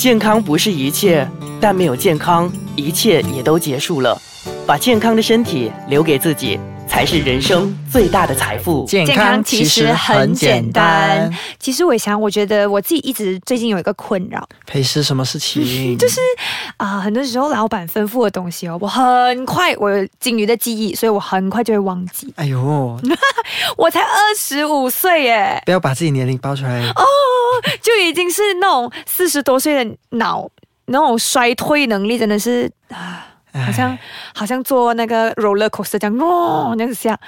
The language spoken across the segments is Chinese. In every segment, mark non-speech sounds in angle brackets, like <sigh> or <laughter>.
健康不是一切，但没有健康，一切也都结束了。把健康的身体留给自己，才是人生最大的财富。健康其实很简单。其实伟翔，我觉得我自己一直最近有一个困扰，陪是什么事情？<laughs> 就是啊、很多时候老板吩咐的东西哦，我很快我有金鱼的记忆，所以我很快就会忘记。哎呦，<laughs> 我才二十五岁耶，不要把自己年龄爆出来。哦，<laughs> 就已经是那种四十多岁的脑那种衰退能力，真的是啊。好像好像坐那个 roller coaster 这样，哦，那样子下，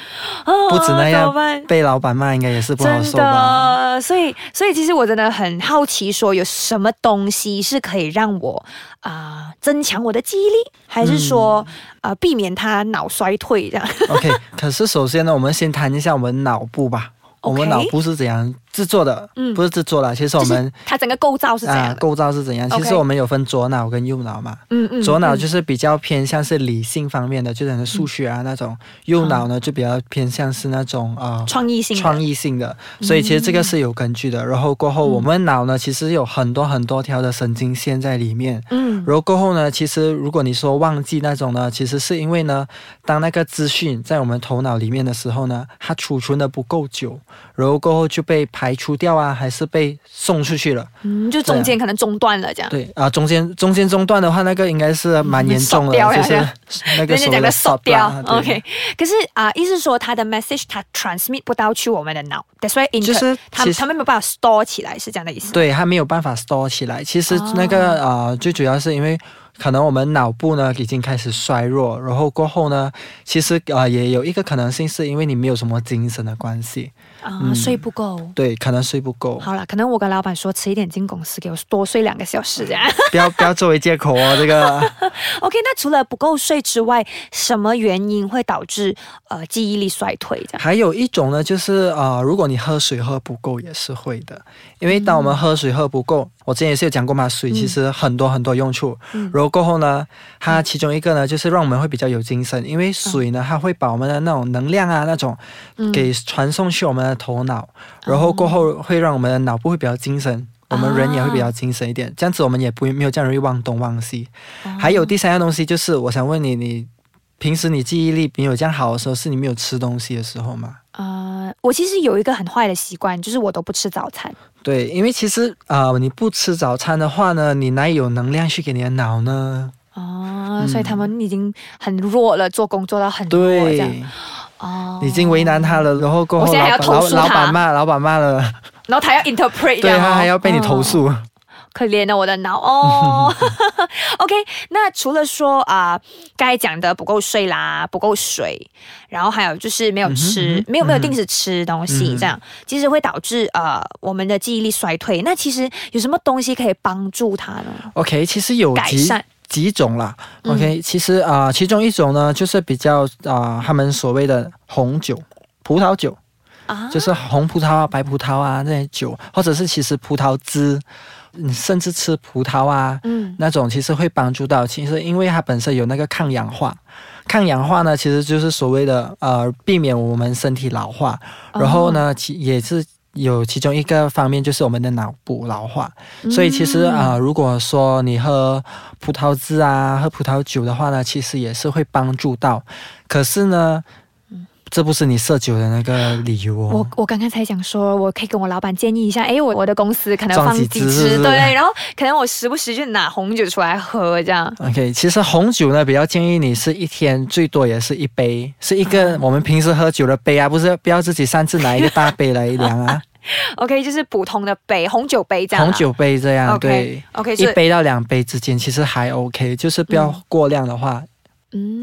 哦，不止那样，被老板骂应该也是不好真受吧？的，所以所以其实我真的很好奇，说有什么东西是可以让我啊、增强我的记忆力，还是说嗯啊、避免他脑衰退这样？OK，可是首先呢，我们先谈一下我们脑部吧。<laughs> 我们脑部是怎样制作的？嗯不是制作啦，其实我们它整个构造是怎样的？构造是怎样？其实我们有分左脑跟右脑嘛。嗯嗯左脑嗯就是比较偏向是理性方面的，就可能数学啊那种；右脑呢就比较偏向是那种啊创意性的创意性的。所以其实这个是有根据的。然后过后，嗯我们脑呢其实有很多很多条的神经线在里面。嗯然后过后呢，其实如果你说忘记那种呢，其实是因为呢，当那个资讯在我们头脑里面的时候呢，它储存的不够久，然后过后就被排除掉啊，还是被送出去了。嗯，就中间可能中断了这样。对啊，中间中间中断的话，那个应该是蛮严重的，<laughs> 嗯就是 <laughs> 那个人家讲的所谓的 stop stop 掉，OK。可是啊、意思是说他的 message 他 transmit 不到去我们的脑，that's why inter 就是它其实它们没有办法 store 起来，是这样的意思。对，他没有办法 store 起来。其实哦那个、呃，最主要是因为可能我们脑部呢已经开始衰弱，然后过后呢，其实呃也有一个可能性是因为你没有什么精神的关系，啊、嗯睡不够。对，可能睡不够，好了，可能我跟老板说迟一点进公司，给我多睡两个小时这样。<laughs> 不要不要作为借口哦，<laughs> 这个。OK，那除了不够睡之外，什么原因会导致呃记忆力衰退这样？还有一种呢，就是呃，如果你喝水喝不够也是会的，因为当我们喝水喝不够，我之前也是有讲过嘛，水其实很多很多用处。嗯然后过后呢，它其中一个呢，就是让我们会比较有精神，因为水呢，它会把我们的那种能量啊那种嗯给传送去我们的头脑，然后过后会让我们的脑部会比较精神。我们人也会比较精神一点，这样子我们也不会没有这样容易忘东忘西。还有第三样东西就是，我想问你，你平时你记忆力没有这样好的时候，是你没有吃东西的时候吗？呃，我其实有一个很坏的习惯，就是我都不吃早餐。对，因为其实啊、呃你不吃早餐的话呢，你哪有能量去给你的脑呢？哦，所以他们已经很弱了，做工做到很弱这样。哦，你已经为难他了，然后过后我现在还要老老老板骂老板骂了，然后他要 <laughs> interpret，这对他还要被你投诉。哦可怜了我的脑哦。<laughs> <laughs> OK，那除了说啊、刚才讲的不够睡啦，不够水，然后还有就是没有吃，嗯嗯没有没有定时吃东西，嗯这样其实会导致呃我们的记忆力衰退。那其实有什么东西可以帮助他呢？OK，其实有改善几种啦。嗯 OK，、其实啊、呃其中一种呢，就是比较啊、他们所谓的红酒、葡萄酒。啊，就是红葡萄啊、白葡萄啊那些酒，或者是其实葡萄汁，你甚至吃葡萄啊，嗯那种其实会帮助到。其实因为它本身有那个抗氧化，抗氧化呢其实就是所谓的呃避免我们身体老化，然后呢其也是。有其中一个方面就是我们的脑部老化，所以其实嗯啊、呃如果说你喝葡萄汁啊、喝葡萄酒的话呢，其实也是会帮助到。可是呢，这不是你设酒的那个理由哦。我我刚刚才想说，我可以跟我老板建议一下，哎，我我的公司可能放几支对，然后可能我时不时就拿红酒出来喝这样。OK，其实红酒呢，比较建议你是一天最多也是一杯，是一个我们平时喝酒的杯啊，不是不要自己擅自拿一个大杯来量啊，<laughs> OK，就是普通的杯，红酒杯这样啊。红酒杯这样对。OK，一杯到两杯之间其实还 OK，就是不要过量的话，嗯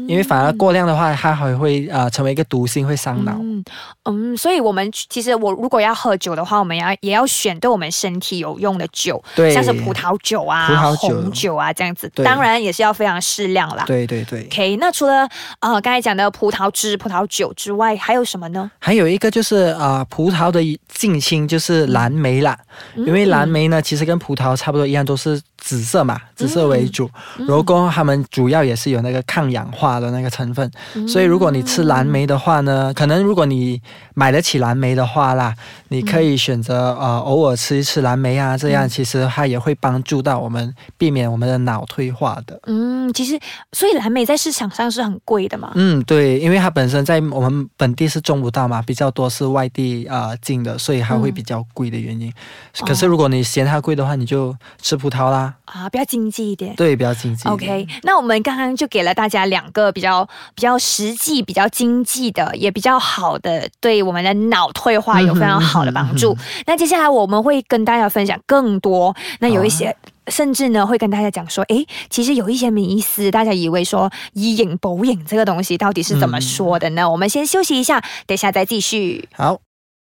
因为反而过量的话，它还会呃成为一个毒性，会伤脑。嗯嗯，所以我们其实我如果要喝酒的话，我们要也要选对我们身体有用的酒，对，像是葡萄酒啊、葡萄酒红酒啊这样子，当然也是要非常适量啦。对对对。OK，那除了呃刚才讲的葡萄汁、葡萄酒之外，还有什么呢？还有一个就是呃，葡萄的近亲就是蓝莓啦，嗯因为蓝莓呢其实跟葡萄差不多一样，都是紫色嘛，紫色为主。然后它们主要也是有那个抗氧氧化的那个成分。嗯所以如果你吃蓝莓的话呢，可能如果你买得起蓝莓的话啦，你可以选择呃偶尔吃一吃蓝莓啊，这样其实它也会帮助到我们避免我们的脑退化的。嗯，其实所以蓝莓在市场上是很贵的嘛。嗯，对，因为它本身在我们本地是种不到嘛，比较多是外地呃进的，所以它会比较贵的原因。可是如果你嫌它贵的话，你就吃葡萄啦，啊，比较经济一点。对，比较经济。OK，那我们刚刚就给了大家两个比较比较实际、比较经济的，也比较好的，对我们的脑退化有非常好的帮助。那接下来我们会跟大家分享更多，那有一些。甚至呢，会跟大家讲说，诶，其实有一些迷思，大家以为说以影补影这个东西到底是怎么说的呢？我们先休息一下，等下再继续。好，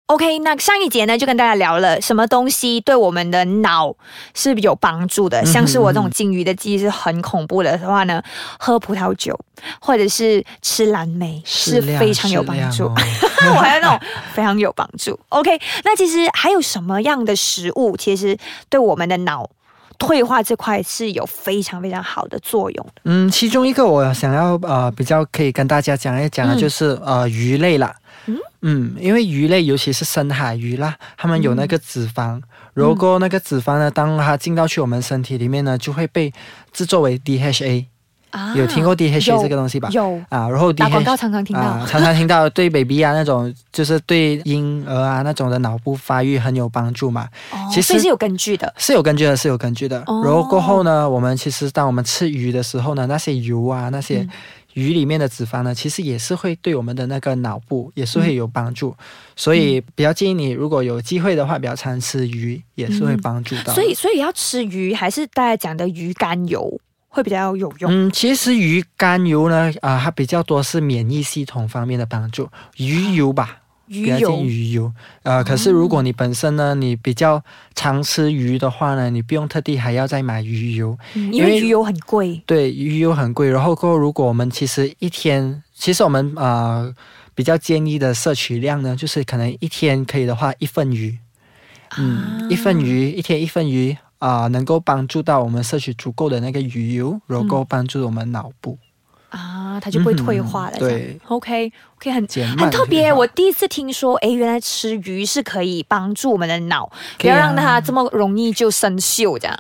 OK，那上一节呢就跟大家聊了什么东西对我们的脑是有帮助的，像是我这种金鱼的记忆是很恐怖的话呢，喝葡萄酒或者是吃蓝莓是非常有帮助。哦 <laughs> 我还有那种非常有帮助。OK，那其实还有什么样的食物，其实对我们的脑退化这块是有非常非常好的作用的？嗯，其中一个我想要呃比较可以跟大家讲一讲的嗯就是、呃鱼类啦。嗯嗯，因为鱼类尤其是深海鱼啦，它们有那个脂肪，如果那个脂肪呢，当它进到去我们身体里面呢，就会被制作为 DHA。啊有听过 DHA 这个东西吧？有啊，然后打广 DHA 告常常听到。啊，常常听到对 baby 啊那种，就是对婴儿啊那种的脑部发育很有帮助嘛，哦其实是有根据的。是有根据的，是有根据的。哦然后过后呢，我们其实当我们吃鱼的时候呢，那些油啊，那些嗯鱼里面的脂肪呢，其实也是会对我们的那个脑部也是会有帮助，嗯所以比较建议你，如果有机会的话，比较常吃鱼，也是会帮助到。所以，所以要吃鱼，还是大家讲的鱼肝油会比较有用？嗯，其实鱼肝油呢，啊、它比较多是免疫系统方面的帮助，鱼油吧。鱼油。鱼油，呃，可是如果你本身呢，你比较常吃鱼的话呢，你不用特地还要再买鱼油，嗯因因为为鱼油很贵。对，鱼油很贵。然后过后，如果我们其实一天，其实我们呃比较建议的摄取量呢，就是可能一天可以的话一份鱼，嗯，一份鱼，一天一份鱼啊、能够帮助到我们摄取足够的那个鱼油，然后帮助我们脑部啊，它就不会退化了。对，OK OK，很很特别。我第一次听说，哎，原来吃鱼是可以帮助我们的脑，不要让它这么容易就生锈这样。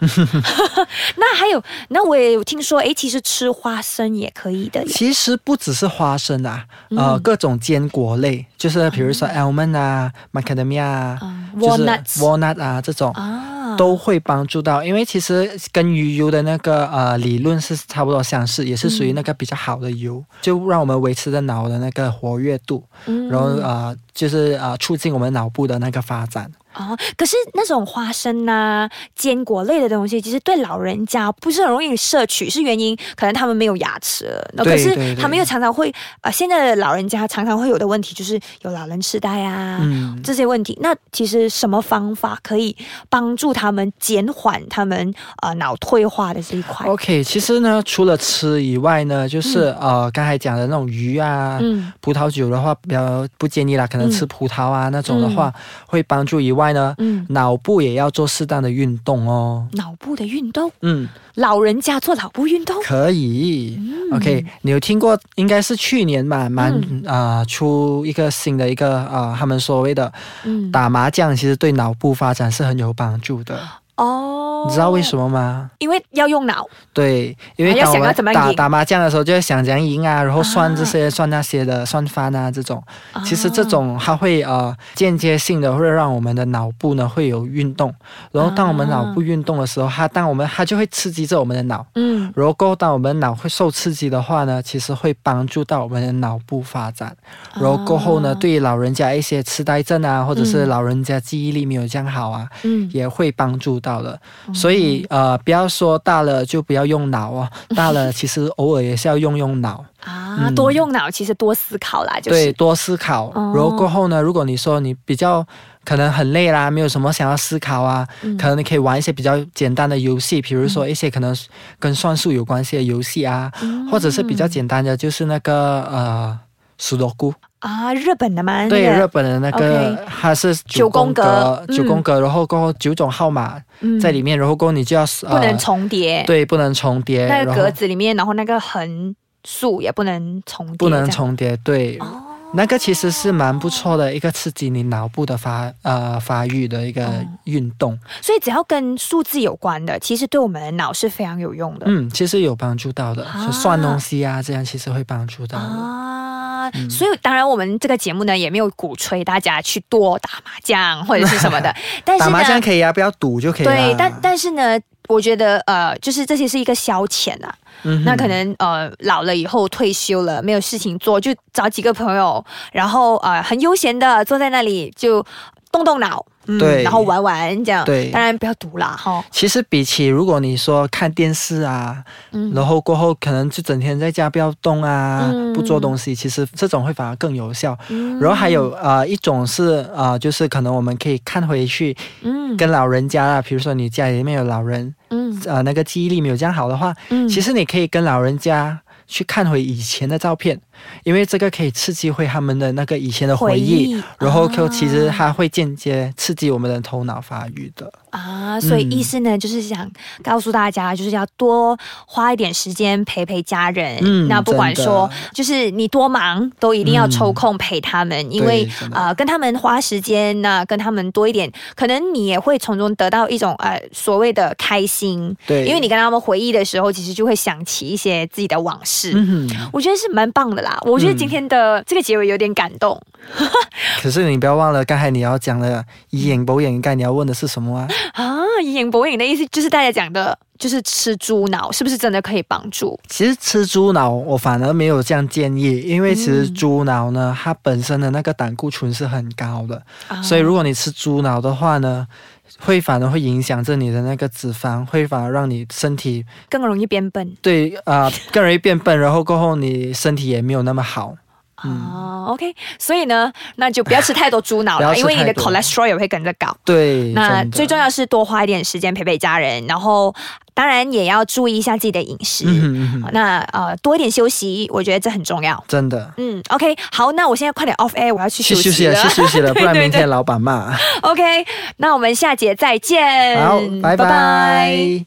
<laughs> 那还有，那我也有听说，哎，其实吃花生也可以的。其实不只是花生啊，呃，嗯各种坚果类，就是比如说 almond 啊、macadamia 啊，walnuts walnut 啊这种。啊，都会帮助到，因为其实跟鱼油的那个呃理论是差不多相似，也是属于那个比较好的油，就让我们维持着脑的那个活跃度，嗯然后呃就是呃促进我们脑部的那个发展。哦，可是那种花生呐、坚果类的东西，其实对老人家不是很容易摄取，是原因可能他们没有牙齿了。那可是他们又常常会，呃，现在的老人家常常会有的问题就是有老人痴呆啊。嗯，这些问题，那其实什么方法可以帮助他们减缓他们呃脑退化的这一块？OK，其实呢，除了吃以外呢，就是、呃刚才讲的那种鱼啊。嗯葡萄酒的话，比较不建议啦，可能吃葡萄啊、那种的话，会帮助以外呢，嗯，脑部也要做适当的运动哦。脑部的运动，嗯，老人家做脑部运动，可以。嗯 OK，你有听过？应该是去年嘛，蛮啊、呃出一个新的一个啊、呃他们所谓的嗯，打麻将，其实对脑部发展是很有帮助的。哦，你知道为什么吗？因为要用脑，对，因为还要想当我们要怎么赢。打打麻将的时候，就会想怎样赢啊，然后算这啊些、算那些的，算翻啊这种。其实这种它会呃间接性的会让我们的脑部呢会有运动，然后当我们脑部运动的时候，它当我们它就会刺激着我们的脑。嗯。然后过后当我们脑会受刺激的话呢，其实会帮助到我们的脑部发展。然后过后呢，哦对于老人家一些痴呆症啊，或者是嗯。老人家记忆力没有这样好啊，嗯，也会帮助到的。所以呃，不要说大了就不要用脑哦，<laughs> 大了其实偶尔也是要用用脑。啊，嗯多用脑，其实多思考啦，就对，是多思考。哦然后过后呢，如果你说你比较可能很累啦，没有什么想要思考啊，嗯可能你可以玩一些比较简单的游戏，比如说一些可能跟算术有关系的游戏啊，嗯或者是比较简单的，就是那个呃。数独菇，啊，日本的吗，对，日本的那个它是九宫格嗯。九宫格，然后过后九种号码嗯。在里面，然后过后你就要不能呃重叠，对，不能重叠，那个格子里面，然后那个横竖，也不能重叠，不能重叠。对，哦那个其实是蛮不错的一个刺激你脑部的发呃发育的一个哦。运动。所以只要跟数字有关的，其实对我们的脑是非常有用的。嗯，其实有帮助到的，啊。算东西啊，这样其实会帮助到的。啊，所以当然我们这个节目呢也没有鼓吹大家去多打麻将或者是什么的，<laughs> 但是打麻将，可以啊，不要赌就可以了。对，但但是呢，我觉得呃，就是这些是一个消遣啊。嗯那可能呃老了以后退休了，没有事情做，就找几个朋友，然后呃很悠闲的坐在那里就动动脑，嗯对然后玩玩这样。对当然不要读啦，哈。其实比起如果你说看电视啊，嗯然后过后可能就整天在家不要动啊，嗯不做东西，其实这种会反而更有效。嗯然后还有呃一种是呃，就是可能我们可以看回去嗯跟老人家啊，比如说你家里面有老人，嗯呃那个记忆力没有这样好的话，嗯其实你可以跟老人家。去看回以前的照片，因为这个可以刺激回他们的那个以前的回忆，回忆然后啊就其实它会间接刺激我们的头脑发育的。啊，所以嗯意思呢，就是想告诉大家，就是要多花一点时间陪陪家人。嗯那不管说，就是你多忙，都一定要抽空陪他们，因为真的呃，跟他们花时间，那跟他们多一点，可能你也会从中得到一种呃所谓的开心。对，因为你跟他们回忆的时候，其实就会想起一些自己的往事。嗯，我觉得是蛮棒的啦，我觉得今天的这个结尾有点感动。可是你不要忘了，刚才你要讲的以眼博眼，刚才你要问的是什么啊？<laughs> 啊，以眼博眼的意思就是大家讲的，就是吃猪脑，是不是真的可以帮助？其实吃猪脑我反而没有这样建议，因为其实猪脑呢，它本身的那个胆固醇是很高的，啊所以如果你吃猪脑的话呢，会反而会影响着你的那个脂肪，会反而让你身体更容易变笨。对啊、呃更容易变笨，然后过后你身体也没有那么好。哦，OK，所以呢，那就不要吃太多猪脑了，因为你的 cholesterol 也会跟着高。对，那最重要是多花一点时间陪陪家人，然后当然也要注意一下自己的饮食。嗯嗯嗯哼，那呃，多一点休息，我觉得这很重要。真的。嗯，OK，好，那我现在快点 off air，我要去去休息了，休息了。去休息了，不然 <laughs> 明天老板骂。OK，那我们下节再见。好，拜拜。